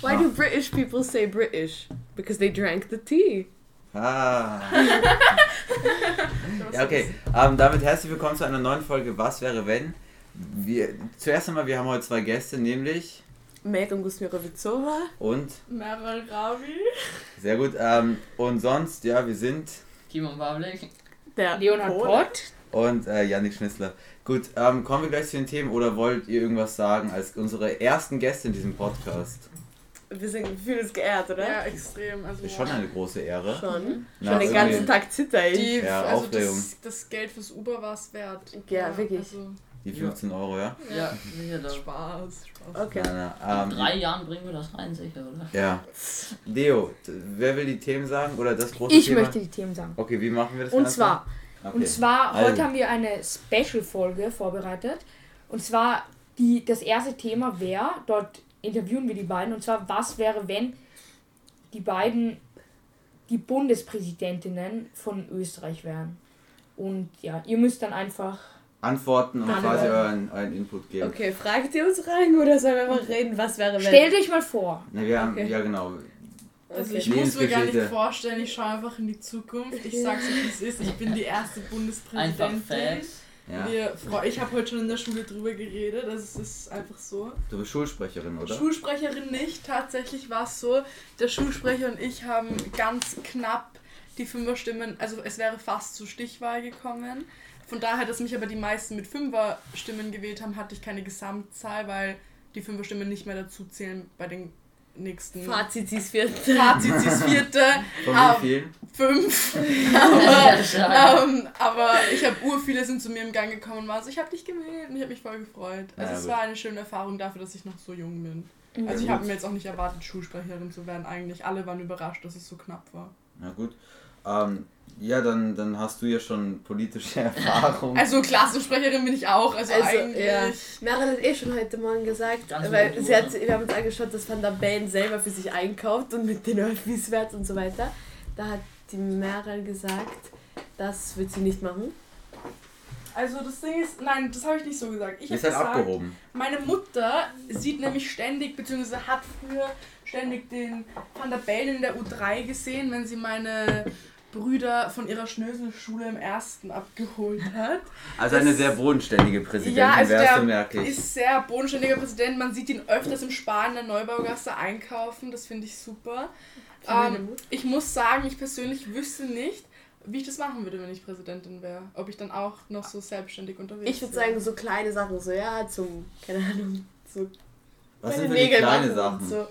Why do British people say British? Because they drank the tea. Ah. ja, okay. Ähm, damit herzlich willkommen zu einer neuen Folge Was wäre wenn? Wir, zuerst einmal, wir haben heute zwei Gäste, nämlich Megan Gusmirovicova und Meryl Ravi. sehr gut. Ähm, und sonst, ja, wir sind Timon Pavlik. der Leonhard Pott. Pott. und äh, Yannick Schnitzler. Gut, ähm, kommen wir gleich zu den Themen oder wollt ihr irgendwas sagen als unsere ersten Gäste in diesem Podcast? Wir sind wir fühlen uns geehrt, oder? Ja, extrem. Also Ist schon eine große Ehre. Schon. Na, Schon den ganzen Tag zitter ich. die, Ja, also Aufregung. das, das Geld fürs Uber war es wert. Ja, wirklich. Also, Die 15 Euro, ja? Ja, sicher doch. Spaß, Spaß. Okay. Na, na, In ähm, drei Jahren bringen wir das rein, sicher, oder? ja. Leo, wer will die Themen sagen oder das große Ich Thema? möchte die Themen sagen. Okay, wie machen wir das Und Ganze? zwar, Okay. und zwar Also. heute haben wir eine Special-Folge vorbereitet. Und zwar die, das erste Thema wäre, dort interviewen wir die beiden, und zwar, was wäre, wenn die beiden die Bundespräsidentinnen von Österreich wären. Und ja, ihr müsst dann einfach. Antworten und quasi euren, euren Input geben. Okay, fragt ihr uns rein oder sollen wir einfach reden, was wäre wenn? Stellt euch mal vor. Ne, wir haben, Okay. ja genau. Also ich muss mir gar nicht vorstellen, ich schaue einfach in die Zukunft. Ich sag's euch, wie es ist. Ich bin die erste Einfach Bundespräsidentin. Facts. Ja. Wir, ich habe heute schon in der Schule drüber geredet, das ist einfach so. Du bist Schulsprecherin, oder? Schulsprecherin nicht, tatsächlich war es so, der Schulsprecher und ich haben ganz knapp die Fünferstimmen, also es wäre fast zur Stichwahl gekommen. Von daher, dass mich aber die meisten mit Fünferstimmen gewählt haben, hatte ich keine Gesamtzahl, weil die Fünferstimmen nicht mehr dazu zählen bei den nächsten Fazit ist vierte. Fazit ist vierte, Von wie vielen? fünf. Ja, stark. ähm, aber ich habe ur viele sind zu mir im Gang gekommen und waren so, ich habe dich gewählt und ich habe mich voll gefreut. Also Ja, es gut. war eine schöne Erfahrung dafür, dass ich noch so jung bin. Mhm. Also ich habe mir jetzt auch nicht erwartet, Schulsprecherin zu werden eigentlich. Alle waren überrascht, dass es so knapp war. Na gut. Ähm, ja, dann, dann hast du ja schon politische Erfahrung. Also Klassensprecherin bin ich auch, also, Also, eigentlich. ja. Meryl hat eh schon heute Morgen gesagt, Ganz weil gut, sie hat, wir haben uns angeschaut, dass Van der Bellen selber für sich einkauft und mit den Öffis fährt und so weiter. Da hat die Meryl gesagt, das wird sie nicht machen. Also das Ding ist, nein, das habe ich nicht so gesagt. Ich habe seid gesagt, abgehoben. meine Mutter sieht nämlich ständig, beziehungsweise hat früher ständig den Van der Bellen in der U3 gesehen, wenn sie meine Brüder von ihrer Schnöselschule im ersten abgeholt hat. Also eine das- sehr bodenständige Präsidentin Ja, also wärst der du, merke ich. ist sehr bodenständiger Präsident. Man sieht ihn öfters im Spar in der Neubaugasse einkaufen. Das finde ich super. Ähm, ich muss sagen, ich persönlich wüsste nicht, wie ich das machen würde, wenn ich Präsidentin wäre. Ob ich dann auch noch so selbstständig unterwegs Ich würde wäre. sagen, so kleine Sachen, so ja, zum, keine Ahnung, so Was meine sind für kleine Sachen? So.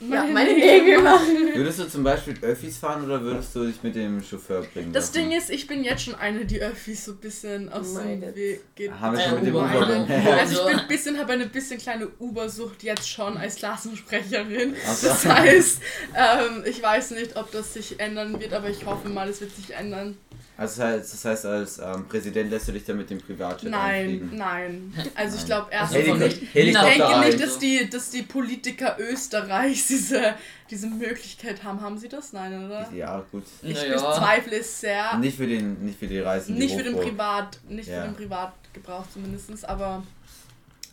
Ja, meine Nägel machen. Würdest du zum Beispiel Öffis fahren oder würdest du dich mit dem Chauffeur bringen Das lassen? Ding ist, ich bin jetzt schon eine, die Öffis so ein bisschen aus dem. Weg geht. Haben wir Äh, schon mit dem Uber. Also ich bin ein bisschen, habe eine bisschen kleine Ubersucht jetzt schon als Klassensprecherin. So. Das heißt, ähm, ich weiß nicht, ob das sich ändern wird, aber ich hoffe mal, es wird sich ändern. Also das heißt, das heißt als ähm, Präsident lässt du dich dann mit dem Privatjet Nein, einfliegen? nein. Also ich glaube erst Also nicht. Ich denke nicht, dass die, dass die Politiker Österreichs diese, diese Möglichkeit haben. Haben sie das? Nein, oder? Ja, gut. Ich Naja. bezweifle es sehr. Nicht für den, nicht für die Reisen. Nicht für den Privat, nicht Ja. für den Privatgebrauch zumindest, aber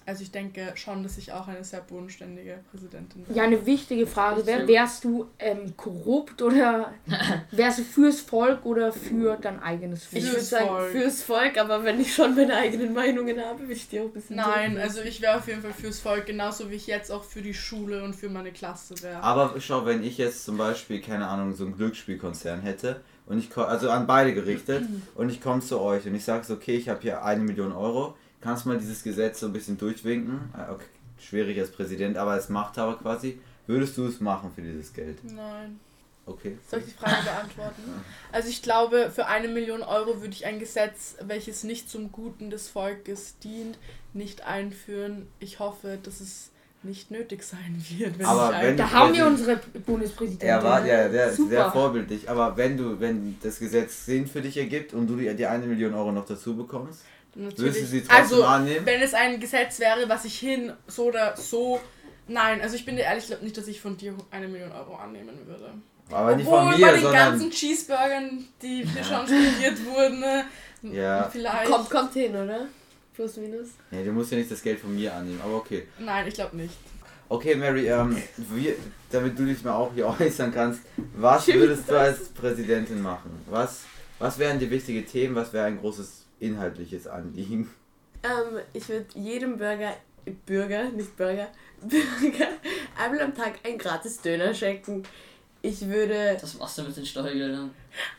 also ich denke schon, dass ich auch eine sehr bodenständige Präsidentin bin. Ja, eine wichtige Frage wäre, wärst du ähm, korrupt oder wärst du fürs Volk oder für dein eigenes Volk? Ich Fürs würde sagen, Volk. fürs Volk, aber wenn ich schon meine eigenen Meinungen habe, würde ich die auch ein bisschen Nein, durchsetzen. also ich wäre auf jeden Fall fürs Volk, genauso wie ich jetzt auch für die Schule und für meine Klasse wäre. Aber schau, wenn ich jetzt zum Beispiel, keine Ahnung, so einen Glücksspielkonzern hätte und ich ko- also an beide gerichtet und ich komme zu euch und ich sage so, okay, ich habe hier eine Million Euro, kannst du mal dieses Gesetz so ein bisschen durchwinken? Ah, Okay, schwierig als Präsident, aber als Machthaber quasi. Würdest du es machen für dieses Geld? Nein. Okay. Soll ich die Frage beantworten? Also ich glaube, für eine Million Euro würde ich ein Gesetz, welches nicht zum Guten des Volkes dient, nicht einführen. Ich hoffe, dass es nicht nötig sein wird. Wenn Aber ich wenn ein- Da haben wir unsere Bundespräsidentin. Er war ja der, Super. sehr vorbildlich, aber wenn du, wenn das Gesetz Sinn für dich ergibt und du die, die eine Million Euro noch dazu bekommst, würdest du Natürlich. sie trotzdem also, annehmen? wenn es ein Gesetz wäre, was ich hin so oder so. Nein, also ich bin dir ehrlich, ich glaube nicht, dass ich von dir eine Million Euro annehmen würde. Aber nicht Obwohl von bei mir, den sondern ganzen Cheeseburgern, die hier schon studiert wurden, ne, Ja. vielleicht. Kommt, kommt hin, oder? Plus, minus. Ja, du musst ja nicht das Geld von mir annehmen, aber okay. Nein, ich glaube nicht. Okay, Mary, ähm, wir, damit du dich mal auch hier äußern kannst, was würdest du als Präsidentin machen? Was, was wären dir wichtige Themen? Was wäre ein großes inhaltliches Anliegen? Ähm, ich würde jedem Bürger, Bürger, nicht Bürger, Bürger einmal am Tag ein gratis Döner schenken. Ich würde. Das machst du mit den Steuergeldern.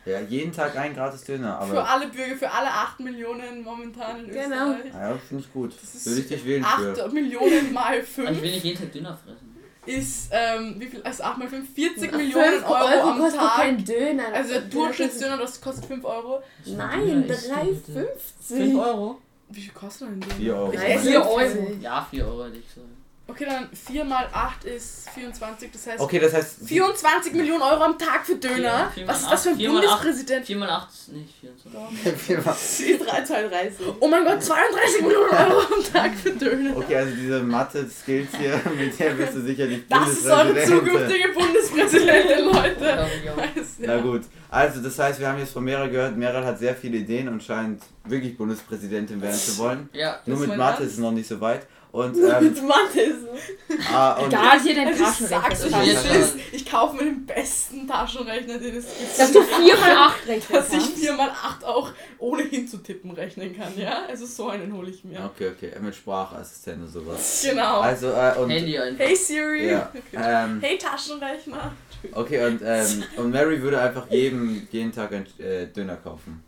Ja, jeden Tag ein gratis Döner, Für aber alle Bürger, für alle 8 Millionen momentan in Genau. Österreich. ja, finde ich gut. Das ist Würde ich dich wählen für. 8 Millionen mal Und ich 5 will nicht jeden Tag Döner fressen. Ist, ähm, wie viel, also 8 mal 5, 40 Fünf Millionen Euro, am kostet Tag. kein Döner. Also der Döner Durchschnittsdöner, das kostet 5 Euro. Nein, Döner ist doch bitte. 3,50. 5 Euro? Wie viel kostet denn ein Döner? 4 Euro. Ich Drei esse Vier jetzt- Euro. Ja, 4 Euro hätte ich gesagt. Okay, dann 4 mal 8 ist 24, das heißt Okay, das heißt, 24 Millionen Euro am Tag für Döner. Vier Was mal ist das für ein acht- vier mal acht- Bundespräsident? 4 mal 8 ist nicht 24. Viermal- 3,32. Oh mein Gott, 32 Millionen Euro am Tag für Döner. Okay, also diese Mathe-Skills hier, mit der bist du sicherlich Das ist eure zukünftige Bundespräsidentin, Leute. Ja, ja. Weiß, ja. Na gut, also das heißt, wir haben jetzt von Meral gehört, Meral hat sehr viele Ideen und scheint wirklich Bundespräsidentin werden zu wollen. Ja, Nur ist mit Mathe ist es noch nicht so weit. Und, ähm, Mit Mathe ist es. ah, und Egal, hier dein Also ich Taschenrechner. es ist. ich kaufe mir den besten Taschenrechner, den es gibt. Dass du 4 mal 8 rechnen dass ich kannst. 4 mal 8 auch ohne hinzutippen rechnen kann, ja? Also so einen hole ich mir. okay, okay, mit Sprachassistent und sowas. Genau. Also, äh, und, Handy einfach. Hey Siri. ja, ähm, Hey Taschenrechner. okay, und, ähm, und Mary würde einfach jedem, jeden Tag einen äh, Döner kaufen.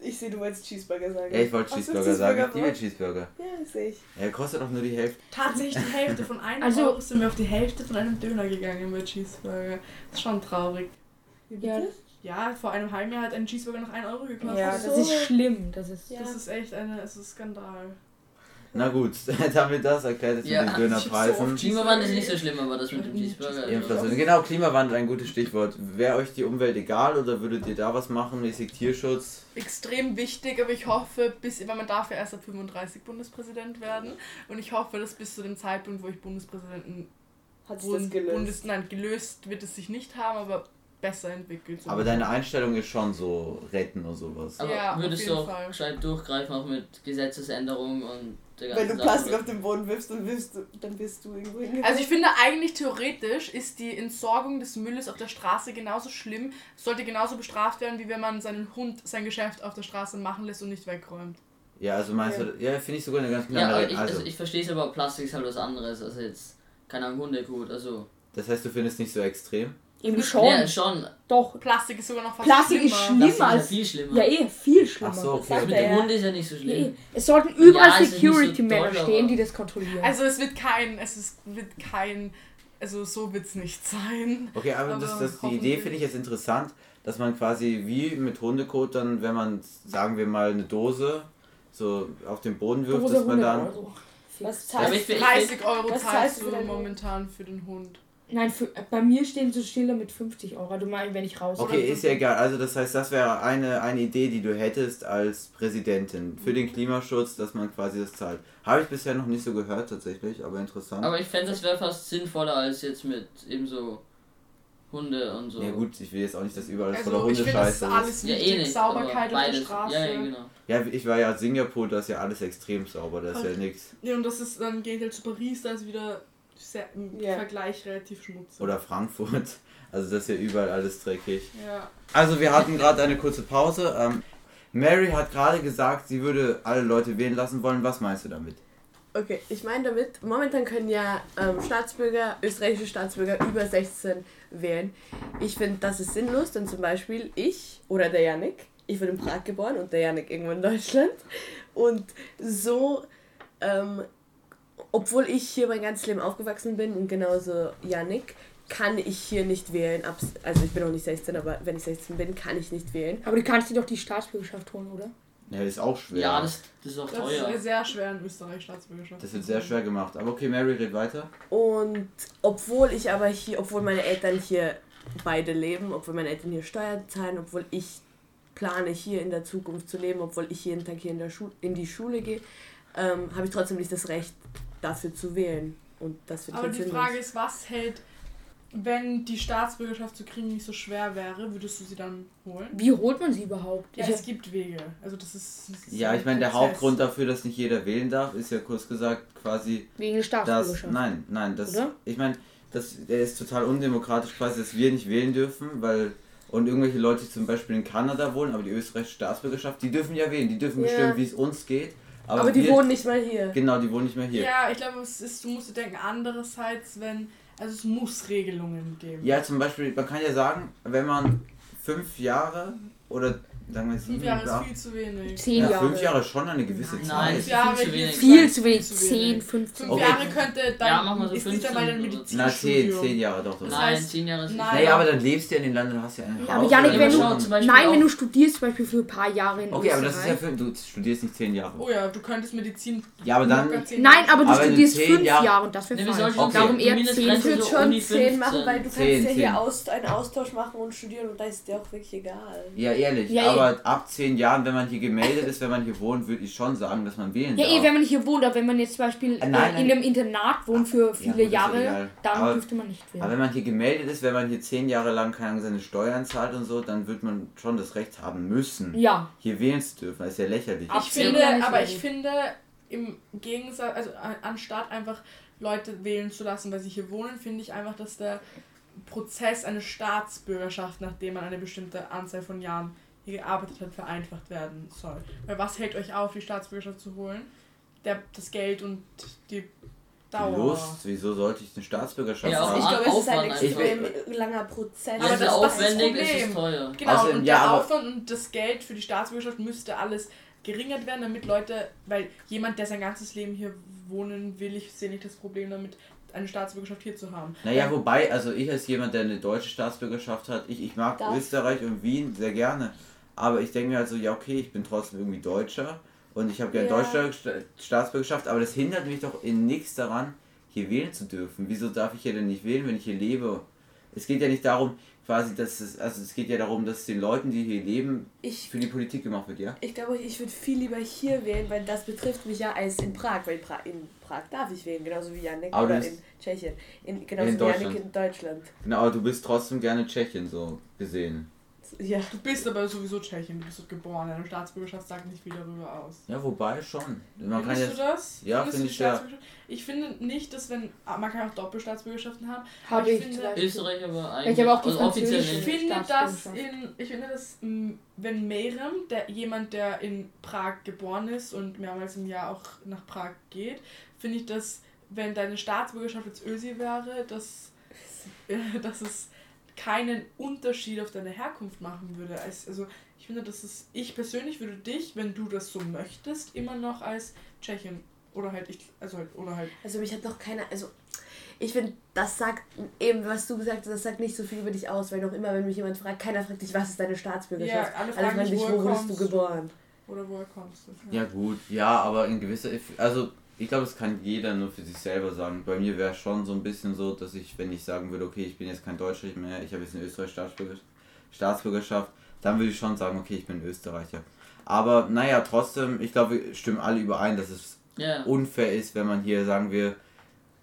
Ich sehe, du wolltest Cheeseburger sagen. Ja, ich wollte du Cheeseburger sagen, ich liebe Cheeseburger Cheeseburger. Ja, sehe ich. Er kostet auch nur die Hälfte. Tatsächlich die Hälfte von einem Also- Euro sind wir auf die Hälfte von einem Döner gegangen bei Cheeseburger. Das ist schon traurig. Ja, Ja, vor einem halben Jahr hat ein Cheeseburger noch 1 Euro gekostet. ja, das ist schlimm. Das ist. Ja. Das ist echt eine, es ist ein Skandal. Na gut, damit das erklärt ist Ja, mit den so Dönerpreisen. oft- Klimawandel ist nicht so schlimm, aber das mit dem Cheeseburger. Inflation. Genau, Klimawandel ein gutes Stichwort. Wäre euch die Umwelt egal oder würdet ihr da was machen, mäßig Tierschutz? Extrem wichtig, aber ich hoffe, bis, weil man darf ja erst ab 35 Bundespräsident werden. Und ich hoffe, dass bis zu dem Zeitpunkt, wo ich Bundespräsidenten Hat sich Bund, das gelöst? Bundes, nein, gelöst wird es sich nicht haben, aber besser entwickelt. Aber deine Einstellung ist schon so retten und sowas. Aber Ja, auf würdest du auch Fall. gescheit durchgreifen, auch mit Gesetzesänderungen und der Wenn du Plastik Sache? auf den Boden wirfst, dann wirst du, dann bist du irgendwo hingekommen. Also ich finde eigentlich theoretisch ist die Entsorgung des Mülles auf der Straße genauso schlimm, sollte genauso bestraft werden, wie wenn man seinen Hund sein Geschäft auf der Straße machen lässt und nicht wegräumt. Ja, also meinst Ja. du, ja, finde ich sogar eine ganz Ja, klare aber Regel. ich, Also, also ich verstehe es aber, Plastik ist halt was anderes als jetzt, keine Ahnung, Hundekot, also. das heißt, du findest nicht so extrem? Eben Ja, schon. Ja, schon. Doch. Plastik ist sogar noch fast Plastik ist schlimmer. schlimm. Plastik ist ja als- viel schlimmer. Ja, eh, viel schlimmer. Ach so, okay. Also mit dem Hund ist ja nicht so Ja, schlimm. eh. Es sollten überall Ja, so Security-Männer doll, stehen, die das kontrollieren. Also es wird kein, es ist, wird kein, also so wird es nicht sein. Okay, aber, das, Aber das, die hoffentlich- Idee finde ich jetzt interessant, dass man quasi wie mit Hundekot dann, wenn man, sagen wir mal, eine Dose so auf den Boden wirft, Dose dass man 100 dann... Euro. Was Ja, zahlst ich will- 30 Euro zahlst zahlst du momentan für den Hund. Nein, für, bei mir stehen so Stille mit 50 Euro. Du meinst, wenn ich raus Okay, ist ja egal. Also das heißt, das wäre eine, eine Idee, die du hättest als Präsidentin für den Klimaschutz, dass man quasi das zahlt. Habe ich bisher noch nicht so gehört tatsächlich, aber interessant. Aber ich fände, das wäre fast sinnvoller als jetzt mit eben so Hunde und so. ja gut, ich will jetzt auch nicht, dass überall voller Also ich finde, das ist Hundescheiße alles ist. Ja, eh nicht. Sauberkeit auf der. Straße. Ja, ja, genau. Ja, ich war ja in Singapur, da ist ja alles extrem sauber, da ist ja nichts. Ja, und das ist dann geht halt zu Paris, da ist wieder sehr, im Ja. Vergleich relativ schmutzig. Oder Frankfurt. Also das ist ja überall alles dreckig. Ja. Also wir hatten gerade eine kurze Pause. Ähm, Mary hat gerade gesagt, sie würde alle Leute wählen lassen wollen. Was meinst du damit? Okay, ich meine damit, momentan können ja ähm, Staatsbürger, österreichische Staatsbürger über 16 wählen. Ich finde, das ist sinnlos, denn zum Beispiel ich oder der Yannick, ich wurde in Prag geboren und der Yannick irgendwo in Deutschland. Und so, ähm, obwohl ich hier mein ganzes Leben aufgewachsen bin und genauso Yannick, kann ich hier nicht wählen. Also ich bin noch nicht 16, aber wenn ich 16 bin, kann ich nicht wählen. Aber du kannst dir doch die Staatsbürgerschaft holen, oder? Ja, ist auch schwer. Ja, das, das ist auch Das teuer. ist sehr schwer in Österreich Staatsbürgerschaft. das wird sehr schwer gemacht. Aber okay, Mary, red weiter. Und obwohl ich aber hier, obwohl meine Eltern hier beide leben, obwohl meine Eltern hier Steuern zahlen, obwohl ich plane hier in der Zukunft zu leben, obwohl ich jeden Tag hier in, der Schu in die Schule gehe, ähm, habe ich trotzdem nicht das Recht dafür zu wählen. Und das wird Aber jetzt die sinnlos. Frage ist, was hält wenn die Staatsbürgerschaft zu kriegen nicht so schwer wäre, würdest du sie dann holen? Wie holt man sie überhaupt? Ja, Ich- es gibt Wege. Also das ist. Das ist Ja, ich meine, der. Hauptgrund dafür, dass nicht jeder wählen darf, ist ja kurz gesagt quasi, wegen der dass. Staatsbürgerschaft. Nein, nein, das. Oder? Ich meine, das der ist total undemokratisch quasi, dass wir nicht wählen dürfen, weil. Und irgendwelche Leute, die zum Beispiel in Kanada wohnen, aber die österreichische Staatsbürgerschaft, die dürfen ja wählen, die dürfen Ja. bestimmen, wie es uns geht. Aber, Aber die wir, wohnen nicht mal hier. Genau, die wohnen nicht mehr hier. Ja, ich glaube, es ist, du musst dir denken, andererseits, wenn. Also es muss Regelungen geben. Ja, zum Beispiel, man kann ja sagen, wenn man fünf Jahre oder sieben Fünf Jahre ist viel zu wenig. Zehn ja, Jahre. fünf Jahre ist schon eine gewisse Nein. Nein, Fünf Zeit. Jahre viel zu wenig. ist Viel zu wenig. 10, 15. Fünf. Jahre könnte dann Ja, machen wir so ist nicht einmal ein 15 oder- Na, zehn, zehn Jahre doch. Das Nein, heißt, zehn Jahre ist nicht. nein. Aber dann lebst du ja in dem Land und hast ja ein Ja, aber. Janik, wenn du, nein, wenn du studierst, zum Beispiel für ein paar Jahre in Okay, aber das ist ja für, du studierst nicht zehn Jahre. Oh ja, du könntest Medizin. Ja, aber dann, zehn Nein, aber du Aber studierst zehn fünf Jahre- Jahre und das wäre falsch. sollten Okay. Darum eher zehn. Ich würde schon 10 machen, weil du kannst 10, ja 10. hier einen Austausch machen und studieren und da ist dir auch wirklich egal. ja ehrlich, Ja, aber ab zehn Jahren, wenn man hier gemeldet ist, wenn man hier wohnt, würde ich schon sagen, dass man wählen Ja, darf. eh, wenn man hier wohnt, aber wenn man jetzt zum Beispiel Äh, nein, äh, in nein. einem Internat wohnt für Ja, viele gut, ja Jahre, dann Aber- dürfte man nicht aber wählen. wenn man hier gemeldet ist, wenn man hier zehn Jahre lang keine seine Steuern zahlt und so, dann wird man schon das Recht haben müssen, Ja, hier wählen zu dürfen. Das ist ja lächerlich. Ich zehn finde, aber ja ich finde, im Gegensatz, also an- anstatt einfach Leute wählen zu lassen, weil sie hier wohnen, finde ich einfach, dass der Prozess eine Staatsbürgerschaft, nachdem man eine bestimmte Anzahl von Jahren hier gearbeitet hat, vereinfacht werden soll. Weil was hält euch auf, die Staatsbürgerschaft zu holen? Der, das Geld und die Dauer. Lust, wieso sollte ich eine Staatsbürgerschaft Ja, haben? Ich glaube, es ist ein Aufwand extrem langer Prozess. Aber das- das, das ist das Problem. ist teuer. Genau, Außerdem, und ja, der Aufwand und das Geld für die Staatsbürgerschaft müsste alles geringert werden, damit Leute, weil jemand, der sein ganzes Leben hier wohnen will, ich sehe nicht das Problem damit, eine Staatsbürgerschaft hier zu haben. Naja, wobei, also ich als jemand, der eine deutsche Staatsbürgerschaft hat, ich, ich mag Darf. Österreich und Wien sehr gerne. Aber ich denke mir halt so, ja okay, ich bin trotzdem irgendwie Deutscher und ich habe gerne Ja. deutsche Sta- Staatsbürgerschaft, aber das hindert mich doch in nichts daran, hier wählen zu dürfen. Wieso darf ich hier denn nicht wählen, wenn ich hier lebe? Es geht ja nicht darum, quasi, dass es, also es geht ja darum, dass den Leuten, die hier leben, Ich, für die Politik gemacht wird, ja? ich glaube, ich würde viel lieber hier wählen, weil das betrifft mich ja als in Prag, weil in, pra in Prag darf ich wählen, genauso wie Janik Aber oder in Tschechien. In, genauso In wie Janik Deutschland. in Deutschland. Genau, aber du bist trotzdem gerne Tschechien so gesehen. Ja. Du bist aber sowieso Tschechien, du bist dort geboren, deine Staatsbürgerschaft sagt nicht viel darüber aus. Ja, wobei schon. Man kann Findest jetzt, du das? Ja, finde ich die ja. Ich finde nicht, dass wenn, ah, man kann auch Doppelstaatsbürgerschaften haben. habe ich ich, finde-. Österreich aber Ich eigentlich. habe auch die also offiziell französische. Ich finde das in, ich finde das, m, wenn Merem, der jemand, der in Prag geboren ist und mehrmals im Jahr auch nach Prag geht, finde ich das, wenn deine Staatsbürgerschaft jetzt Ösi wäre, dass, dass es keinen Unterschied auf deine Herkunft machen würde. Als, also ich finde, dass es, ich persönlich würde dich, wenn du das so möchtest, immer noch als Tschechien oder halt ich, also halt, oder halt Also mich hat noch keiner, also ich finde, das sagt eben, was du gesagt hast, das sagt nicht so viel über dich aus, weil noch immer, wenn mich jemand fragt, keiner fragt dich, was ist deine Staatsbürgerschaft? Ja, alle Alle fragen dich, dich, wo wurdest du kommst du? geboren? oder woher kommst du? Ja gut, ja, aber in gewisser, also ich glaube, das kann jeder nur für sich selber sagen. Bei mir wäre schon so ein bisschen so, dass ich, wenn ich sagen würde, okay, ich bin jetzt kein Deutscher mehr, ich habe jetzt eine Österreich Staatsbürger, Staatsbürgerschaft, dann würde ich schon sagen, okay, ich bin Österreicher. Aber naja, trotzdem, ich glaube, wir stimmen alle überein, dass es Ja. unfair ist, wenn man hier, sagen wir,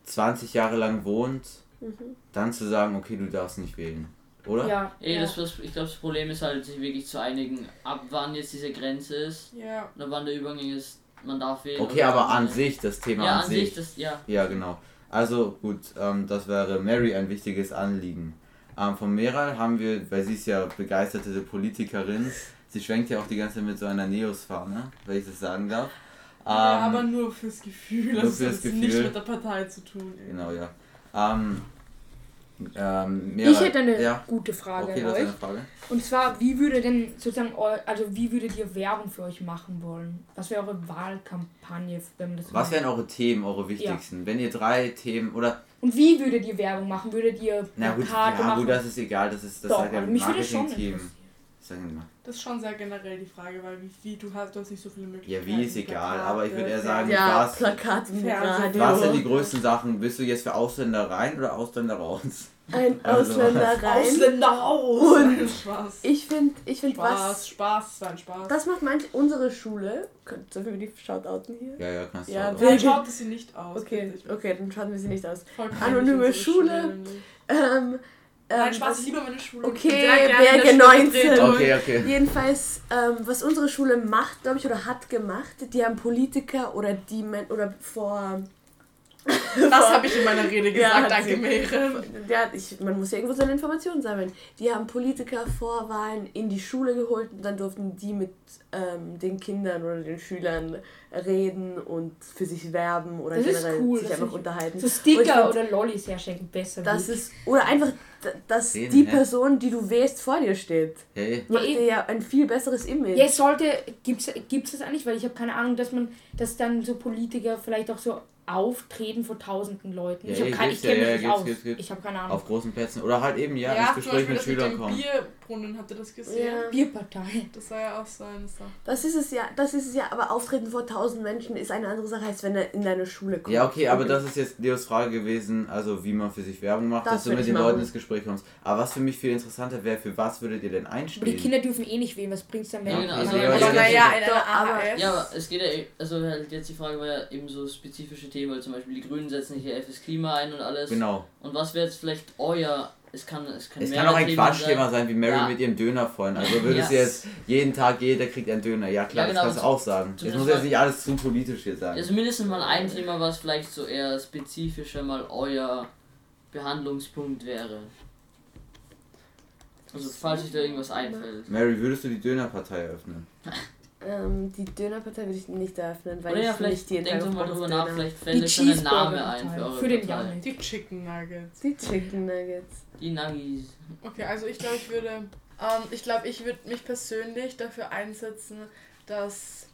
20 Jahre lang wohnt, Mhm. dann zu sagen, okay, du darfst nicht wählen. Oder? Ja, Ey, ja. das, was, ich glaube, das Problem ist halt, sich wirklich zu einigen, ab wann jetzt diese Grenze ist Ja. oder wann der Übergang ist, man darf wählen. Okay, aber an sich, das Thema Ja, an, an sich. sich, das, ja. Ja, genau. Also gut, ähm, das wäre Mary ein wichtiges Anliegen. Ähm, von Meral haben wir, weil sie ist ja begeisterte Politikerin, sie schwenkt ja auch die ganze Zeit mit so einer Neos-Fahne, wenn ich das sagen darf. ja, Ähm, aber nur fürs Gefühl. nur Das fürs hat nicht Gefühl. mit der Partei zu tun. Genau, ja. Ähm, ähm, Meral, Ich hätte eine Ja, gute Frage okay, an euch. Frage. Und zwar, wie würde denn sozusagen, also wie würdet ihr Werbung für euch machen wollen? Was wäre eure Wahlkampagne, wenn man das so Was wären eure Themen, eure wichtigsten? Wenn ihr drei Themen oder Und wie würdet ihr Werbung machen? Würdet ihr na gut, ja, machen? gut, das ist egal, das ist das Doch, sagt ja also Marketing-Team. Sagen wir mal. Das ist schon sehr generell die Frage, weil wie, wie du hast, du hast nicht so viele Ja, Möglichkeiten. wie ist egal, aber ich würde eher sagen, Ja, was, Plakat im Fernsehen. Radio. was sind die größten Sachen? Bist du jetzt für Ausländer rein oder Ausländer raus? Ein Also- Ausländer rein. Ausländer raus! Und- Spaß. Ich finde, ich find, Spaß, was. Spaß, es war ein Spaß. Das macht manch unsere Schule. Könnt- Sollen wir die shoutouten hier? Ja, ja, kannst du Ja, Dann schaut es sie nicht aus. Okay, okay, dann schauen wir sie nicht aus. Anonyme Schule. Ähm, Nein, Spaß, was- ich liebe meine Schule. Okay, Berge 19. Schulvertretung. Okay, okay. Jedenfalls, ähm, was unsere Schule macht, glaube ich, oder hat gemacht, die haben Politiker oder die Men oder vor. Das habe ich in meiner Rede Ja, gesagt, hat danke. Mehren. Ja, ich, man muss ja irgendwo seine Informationen sammeln. Die haben Politiker vor Wahlen in die Schule geholt und dann durften die mit ähm, den Kindern oder den Schülern reden und für sich werben oder Das ist generell cool, sich einfach unterhalten. So Sticker find, oder Lollis herschenken besser. Das ist, oder einfach, dass Reden, die hä? Person, die du wählst, vor dir steht. Hey. Macht eben. dir ja ein viel besseres Image. Ja, es sollte, gibt's, gibt's das eigentlich? Weil ich habe keine Ahnung, dass man, dass dann so Politiker vielleicht auch so auftreten vor tausenden Leuten. Ja, ich habe keine, ich ja, kenne ja, mich nicht gibt's. Ich habe keine Ahnung. Auf großen Plätzen. Oder halt eben, ja, ins zum Gespräch Beispiel mit Schülern kommen. Bierbrunnen, habt ihr das gesehen? Ja. Bierpartei. Das soll ja auch sein. Das war- Das ist es ja, das ist es ja, aber auftreten vor tausend Menschen ist eine andere Sache, als wenn er in deine Schule kommt. Ja, okay, aber das ist jetzt Leos Frage gewesen, also wie man für sich Werbung macht, Das dass du mit den machen. Leuten ins Gespräch kommst. Aber was für mich viel interessanter wäre, für was würdet ihr denn Aber die einstehen? Kinder dürfen eh nicht wählen, was bringt's dann, wenn Ja, genau, also- Aber ja, naja, aber-. Ja, aber es geht ja, also halt jetzt die Frage war ja eben so spezifische Themen, weil zum Beispiel die Grünen setzen hier fürs Klima ein und alles. Genau. Und was wäre jetzt vielleicht euer, es kann, es kann Es kann auch ein Quatschthema sein, wie Mary Ja. mit ihrem Döner vorhin. Also würdest du Ja. jetzt jeden Tag, jeder kriegt einen Döner. Ja klar, Ja, genau, das kannst du auch sagen. Jetzt muss jetzt nicht alles zu politisch hier sein. Ja, zumindest mal ein Thema, was vielleicht so eher spezifischer mal euer Behandlungspunkt wäre. Also falls euch da irgendwas einfällt. Mary, würdest du die Dönerpartei eröffnen? Ähm, die Dönerpartei würde ich nicht eröffnen, weil Oder ja, ich vielleicht nicht jeden denkt Tag doch mal drüber nach, vielleicht Die fällt euch ein Name ein für eure Für den Partei. Die Chicken Nuggets. Die Chicken Nuggets. Die Nuggies. Okay, also ich glaube, ich würde, ähm, ich glaube, ich würde mich persönlich dafür einsetzen, dass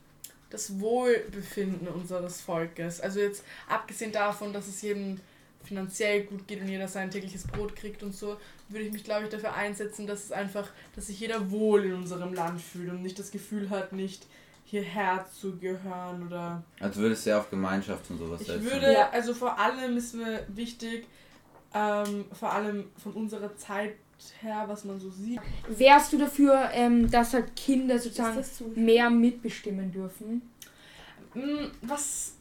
das Wohlbefinden unseres Volkes, also jetzt abgesehen davon, dass es jedem finanziell gut geht und jeder sein tägliches Brot kriegt und so, würde ich mich, glaube ich, dafür einsetzen, dass es einfach, dass sich jeder wohl in unserem Land fühlt und nicht das Gefühl hat, nicht hierher zu gehören oder Also würdest du ja auf Gemeinschaft und sowas ich setzen. würde, Ja. also vor allem ist mir wichtig, ähm, vor allem von unserer Zeit her, was man so sieht. Wärst du dafür, ähm, dass halt Kinder sozusagen so? mehr mitbestimmen dürfen? Mm, Was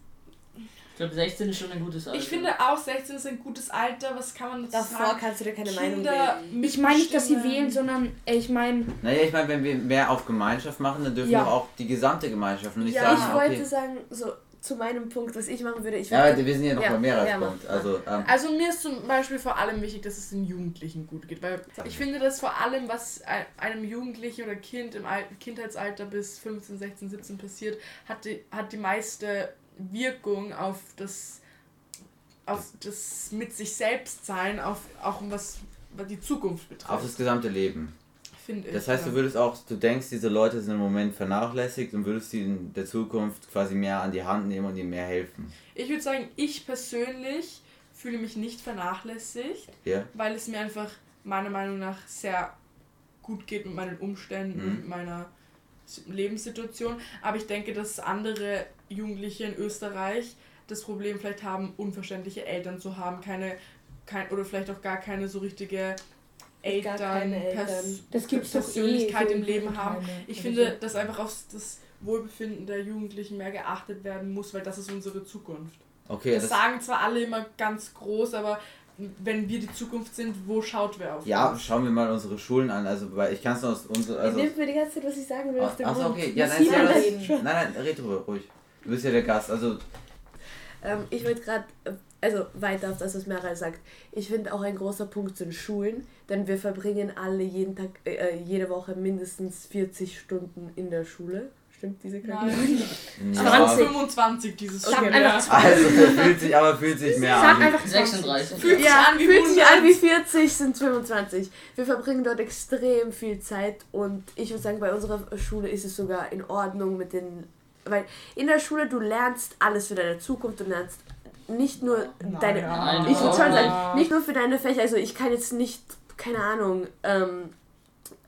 Ich glaube 16 ist schon ein gutes Alter. ich finde auch 16 ist ein gutes Alter. Was kann man dazu Davor sagen? kannst du dir keine Meinung Kinder bilden. Ich meine nicht, dass sie wählen, sondern ich meine, Naja, ich meine, wenn wir mehr auf Gemeinschaft machen, dann dürfen Ja. wir auch die gesamte Gemeinschaft und nicht Ja, sagen, ich wollte okay. sagen, so zu meinem Punkt, was ich machen würde. Ich Ja, würde, wir sind ja noch Ja, mal mehr als ja. Also, ähm, Also mir ist zum Beispiel vor allem wichtig, dass es den Jugendlichen gut geht, weil ich finde, dass vor allem, was ein- einem Jugendlichen oder Kind im Al Kindheitsalter bis 15, 16, 17 passiert, hat die, hat die meiste Wirkung auf das auf das mit sich selbst sein, auf auch um was was die Zukunft betrifft. auf das gesamte Leben. finde ich. Das heißt, ja. du würdest auch, du denkst, diese Leute sind im Moment vernachlässigt und würdest sie in der Zukunft quasi mehr an die Hand nehmen und ihnen mehr helfen. Ich würde sagen, ich persönlich fühle mich nicht vernachlässigt, Ja? weil es mir einfach meiner Meinung nach sehr gut geht mit meinen Umständen, Mhm. mit meiner Lebenssituation. Aber ich denke, dass andere Jugendliche in Österreich das Problem vielleicht haben, unverständliche Eltern zu haben, keine, kein, oder vielleicht auch gar keine so richtige Eltern. Pers das eh. Persönlichkeit so im Leben haben. Ich so. finde, dass einfach auf das Wohlbefinden der Jugendlichen mehr geachtet werden muss, weil das ist unsere Zukunft. Okay, Das das, sagen zwar alle immer ganz groß, aber wenn wir die Zukunft sind, wo schaut wer auf ja, uns? schauen wir mal unsere Schulen an. Also, weil ich kann es nur aus unserer. Also, ihr nehmt mir die ganze Zeit, was ich sagen will, aus dem Achso, Mund. okay. Ja, nein, ich ja, das, reden? nein, nein, red drüber, ruhig. Du bist ja der Gast. Also, Ähm, ich wollte gerade, äh, also weiter auf das, was Meral sagt. Ich finde auch ein großer Punkt sind Schulen, denn wir verbringen alle jeden Tag, äh, jede Woche mindestens 40 Stunden in der Schule. Stimmt diese Kalkulation? Nein. ja, 20. 25 dieses Schuljahr. einfach Also, fühlt sich, aber fühlt sich mehr Sag an. einfach 20. 36. Fühlt sich Ja, an wie fühlt sich 100. an wie 40, sind 25. Wir verbringen dort extrem viel Zeit und ich würde sagen, bei unserer Schule ist es sogar in Ordnung mit den. Weil in der Schule du lernst alles für deine Zukunft, du lernst nicht nur deine. Nein, Ich würde schon sagen, nicht nur für deine Fächer, also ich kann jetzt nicht, keine Ahnung, ähm,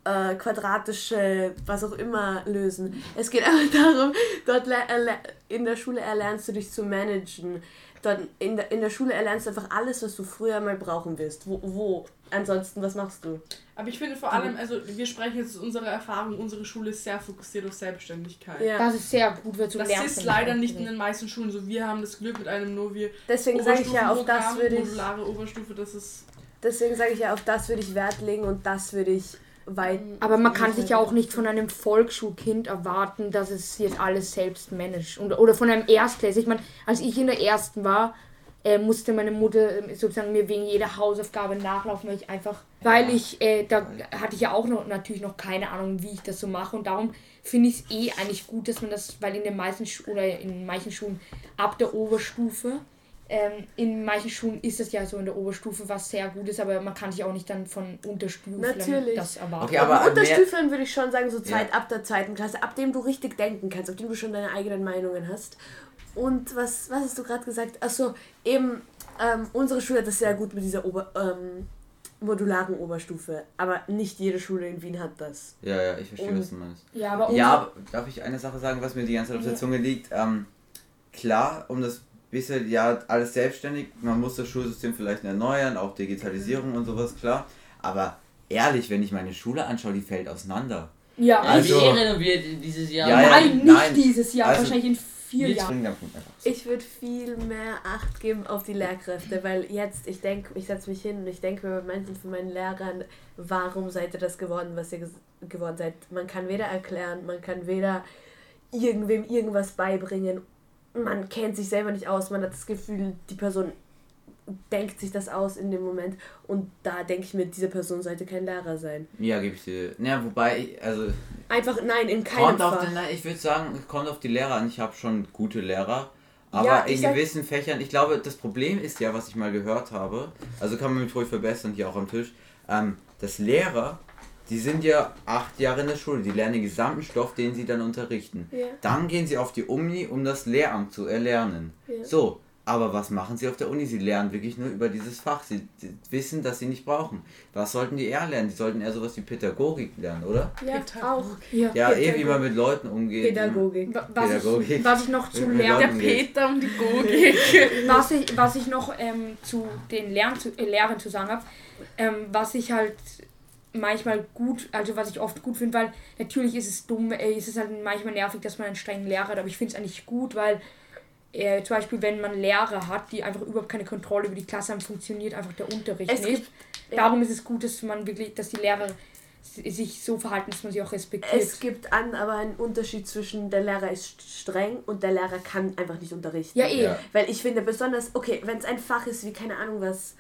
äh, quadratische, was auch immer lösen. Es geht einfach darum, dort erle- in der Schule erlernst du dich zu managen. Dort in der, in der Schule erlernst du einfach alles, was du früher mal brauchen wirst. Wo, wo? Ansonsten, was machst du? Aber ich finde vor allem, also wir sprechen jetzt aus unserer Erfahrung, unsere Schule ist sehr fokussiert auf Selbstständigkeit. Ja. Das ist sehr gut, weil du Das ist leider nicht in den meisten Schulen so. Wir haben das Glück mit einem Novi Deswegen sage ich ja, auf das würde ich. modulare Oberstufe, das ist deswegen sage ich ja, auf das würde ich Wert legen und das würde ich weit. Aber man kann sich ja auch nicht von einem Volksschulkind erwarten, dass es jetzt alles selbst managt. Und, oder von einem Erstklässler. Ich meine, als ich in der ersten war, äh, musste meine Mutter äh, sozusagen mir wegen jeder Hausaufgabe nachlaufen, weil ich einfach, weil ich, äh, da hatte ich ja auch noch natürlich noch keine Ahnung, wie ich das so mache und darum finde ich es eh eigentlich gut, dass man das, weil in den meisten Schu oder in manchen Schulen ab der Oberstufe ähm, in manchen Schulen ist es ja so in der Oberstufe, was sehr gut ist, aber man kann sich auch nicht dann von Unterstuflern Natürlich. das erwarten. Okay, aber mehr- Unterstüfeln würde ich schon sagen, so Zeit Ja. ab der zweiten Klasse, ab dem du richtig denken kannst, ab dem du schon deine eigenen Meinungen hast. Und was, was hast du gerade gesagt? Achso, eben, ähm, unsere Schule hat das sehr gut mit dieser Ober, ähm, modularen Oberstufe. Aber nicht jede Schule in Wien hat das. Ja, ja, ich verstehe, Und- was du meinst. ja, aber Ja, darf ich eine Sache sagen, was mir die ganze Zeit auf der Ja. Zunge liegt? Ähm, klar, um das bisschen, ja, alles selbstständig, man muss das Schulsystem vielleicht erneuern, auch Digitalisierung und sowas, klar. Aber ehrlich, wenn ich meine Schule anschaue, die fällt auseinander. ja, Also- eh renoviert dieses Jahr. Ja, ja, nein, nicht nein. dieses Jahr, Also, wahrscheinlich in vier Jahren. Ich würde viel mehr Acht geben auf die Lehrkräfte, weil jetzt, ich denke, ich setze mich hin und ich denke mir bei manchen von meinen Lehrern, warum seid ihr das geworden, was ihr geworden seid? Man kann weder erklären, man kann weder irgendwem irgendwas beibringen, man kennt sich selber nicht aus, man hat das Gefühl, die Person denkt sich das aus in dem Moment und da denke ich mir, diese Person sollte kein Lehrer sein. Ja, gebe ich dir. Ja, wobei, also Einfach, nein, in keinem kommt auf Fach. den, ich würde sagen, es kommt auf die Lehrer an. Ich habe schon gute Lehrer. Aber Ja, in sag- gewissen Fächern, ich glaube, das Problem ist ja, was ich mal gehört habe, also kann man mich ruhig verbessern, hier auch am Tisch, ähm, dass Lehrer, die sind ja acht Jahre in der Schule, die lernen den gesamten Stoff, den sie dann unterrichten. Ja. Dann gehen sie auf die Uni, um das Lehramt zu erlernen. Ja. So, aber was machen sie auf der Uni? Sie lernen wirklich nur über dieses Fach. Sie, wissen, dass sie nicht brauchen. Was sollten die eher lernen? Die sollten eher sowas wie Pädagogik lernen, oder? Ja, auch. Ja. Ja, eh, wie man mit Leuten umgeht. Pädagogik. Wa- Was ich, Pädagogik. was ich noch zu lernen Der Peter und die Gogik. was ich, was ich noch ähm, zu den Lehrern zu, äh, zu sagen habe, ähm, was ich halt manchmal gut, also was ich oft gut finde, weil natürlich ist es dumm, äh, ist es halt manchmal nervig, dass man einen strengen Lehrer hat, aber ich finde es eigentlich gut, weil äh, zum Beispiel, wenn man Lehrer hat, die einfach überhaupt keine Kontrolle über die Klasse haben, funktioniert einfach der Unterricht Es nicht. gibt- ja. Darum ist es gut, dass man wirklich, dass die Lehrer sich so verhalten, dass man sie auch respektiert. Es gibt an, aber einen Unterschied zwischen der Lehrer ist streng und der Lehrer kann einfach nicht unterrichten. ja, eh. Ja. Weil ich finde besonders, okay, wenn es ein Fach ist wie, keine Ahnung was,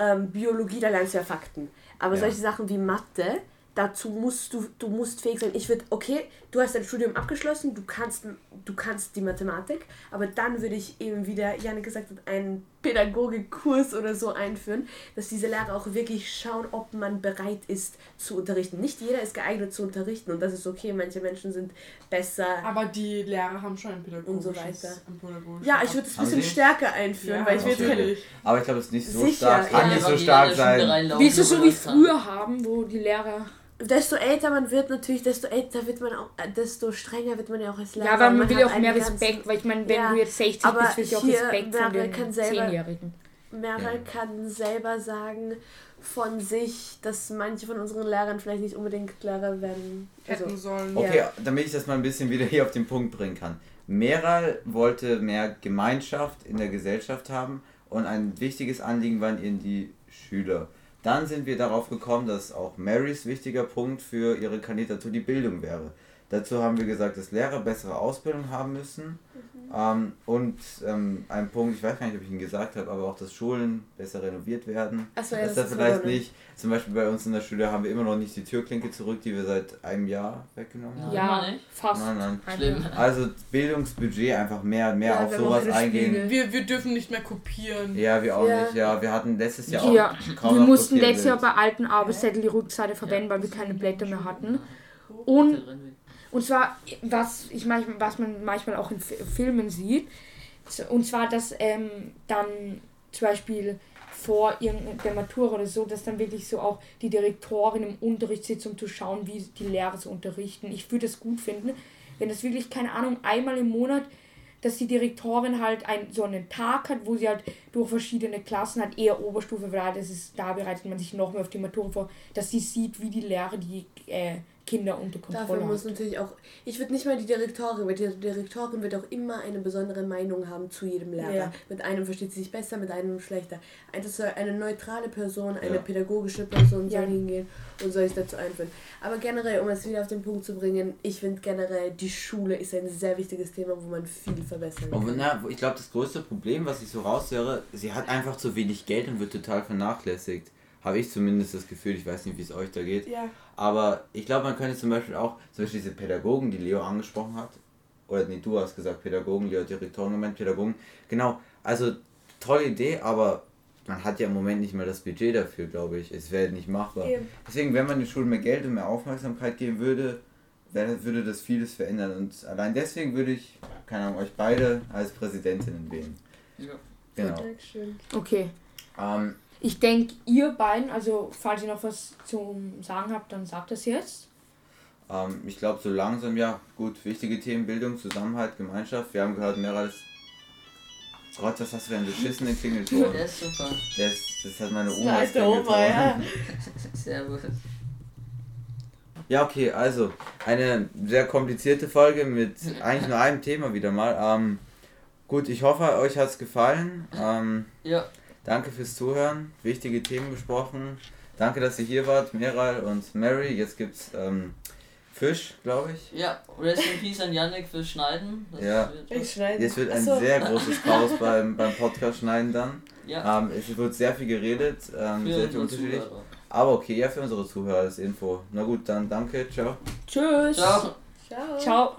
ähm, Biologie, da lernst du ja Fakten. Aber Ja. solche Sachen wie Mathe, dazu musst du, du musst fähig sein. Ich würde, okay, du hast dein Studium abgeschlossen, du kannst, du kannst die Mathematik, aber dann würde ich eben, wie der Janik gesagt hat, einen Pädagogikkurs oder so einführen, dass diese Lehrer auch wirklich schauen, ob man bereit ist zu unterrichten. Nicht jeder ist geeignet zu unterrichten und das ist okay, manche Menschen sind besser. Aber die Lehrer haben schon ein Und so pädagogisches, weiter. ein pädagogisches Ja, ich würde es ein bisschen stärker einführen, Ja, weil ich will keine natürlich. Aber ich glaube, es ist nicht so Sicher, stark. Kann ja. nicht so stark sein. Willst du so wie früher haben, wo die Lehrer desto älter man wird natürlich, desto älter wird man auch, äh, desto strenger wird man ja auch als Lehrer. Ja, aber man will hat ja auch mehr ganzen- Respekt, weil ich meine, wenn Ja, du jetzt 60 aber bist, willst du auch Respekt von den kann selber- 10-Jährigen. Meryl Ja. kann selber sagen von sich, dass manche von unseren Lehrern vielleicht nicht unbedingt Lehrer werden. Also, Hätten sollen. Ja. Okay, damit ich das mal ein bisschen wieder hier auf den Punkt bringen kann. Meral wollte mehr Gemeinschaft in der Gesellschaft haben und ein wichtiges Anliegen waren ihnen die Schüler. Dann sind wir darauf gekommen, dass auch Marys wichtiger Punkt für ihre Kandidatur die Bildung wäre. Dazu haben wir gesagt, dass Lehrer bessere Ausbildung haben müssen. Ähm, und ähm, ein Punkt, ich weiß gar nicht, ob ich ihn gesagt habe, aber auch, dass Schulen besser renoviert werden. Ach so, ja, dass das da ist vielleicht nicht, zum Beispiel bei uns in der Schule haben wir immer noch nicht die Türklinke zurück, die wir seit einem Jahr weggenommen haben. Ja. Fast. Nein, nein. Schlimm. Also Bildungsbudget einfach mehr, mehr Ja, auf sowas eingehen. Wir, wir dürfen nicht mehr kopieren. Ja, wir auch Ja. nicht. Ja, wir hatten letztes Jahr auch Ja, kaum wir noch mussten letztes Jahr bei alten Arbeitszettel die Rückseite verwenden, weil wir keine Blätter mehr hatten. Und, und zwar, was, ich manchmal, was man manchmal auch in Fi- Filmen sieht, und zwar, dass ähm, dann zum Beispiel vor irgendeiner Matura oder so, dass dann wirklich so auch die Direktorin im Unterricht sitzt, um zu schauen, wie die Lehrer so unterrichten. Ich würde es gut finden, wenn das wirklich, keine Ahnung, einmal im Monat, dass die Direktorin halt ein, so einen Tag hat, wo sie halt durch verschiedene Klassen hat, eher Oberstufe, weil das ist, da bereitet man sich noch mehr auf die Matura vor, dass sie sieht, wie die Lehrer die äh, Kinder unter Dafür Kontrolle muss hat. natürlich auch, ich würde nicht mal die Direktorin, weil die Direktorin wird auch immer eine besondere Meinung haben zu jedem Lehrer. Ja. Mit einem versteht sie sich besser, mit einem schlechter. Das soll eine neutrale Person, eine Ja. pädagogische Person Ja. soll hingehen und soll sich dazu einführen. Aber generell, um es wieder auf den Punkt zu bringen, ich finde generell, die Schule ist ein sehr wichtiges Thema, wo man viel verbessern Und kann. na, ich glaube, das größte Problem, was ich so raushöre, sie hat einfach zu wenig Geld und wird total vernachlässigt. Habe ich zumindest das Gefühl, ich weiß nicht, wie es euch da geht. Ja. Aber ich glaube, man könnte zum Beispiel auch, zum Beispiel diese Pädagogen, die Leo angesprochen hat, oder nee, du hast gesagt Pädagogen, Leo hat Direktoren gemeint, Pädagogen. Genau, also tolle Idee, aber man hat ja im Moment nicht mal das Budget dafür, glaube ich. Es wäre nicht machbar. Eben. Deswegen, wenn man den Schulen mehr Geld und mehr Aufmerksamkeit geben würde, wäre- würde das vieles verändern. Und allein deswegen würde ich, keine Ahnung, euch beide als Präsidentinnen wählen. Ja. Genau. Okay. Ähm, Ich denke, ihr beiden, also falls ihr noch was zum Sagen habt, dann sagt es jetzt. ähm, ich glaube, so langsam, ja, gut, wichtige Themen, Bildung, Zusammenhalt, Gemeinschaft. Wir haben gehört, mehr als. Gott, was hast du für einen beschissenen Klingelton? Der ist super. Das, das hat meine Das Oma als ist der Oma, ja. Servus. Ja, okay, also eine sehr komplizierte Folge mit eigentlich nur einem Thema wieder mal. Ähm, gut, ich hoffe, euch hat es gefallen. Ähm, Ja, danke fürs Zuhören, wichtige Themen besprochen. Danke, dass ihr hier wart, Meral und Mary. Jetzt gibt's ähm, Fisch, glaube ich. ja. Rest in Peace an Yannick fürs Schneiden. Das Ja. wird- Ich schneide. Jetzt wird ein Achso. sehr großes Chaos beim, beim Podcast schneiden dann. Ja, Ähm, es wird sehr viel geredet, ähm, sehr viel unterschiedlich. Zuhörer. Aber okay, ja, für unsere Zuhörer als Info. Na gut, dann danke, ciao. Tschüss. Ciao. Ciao. Ciao.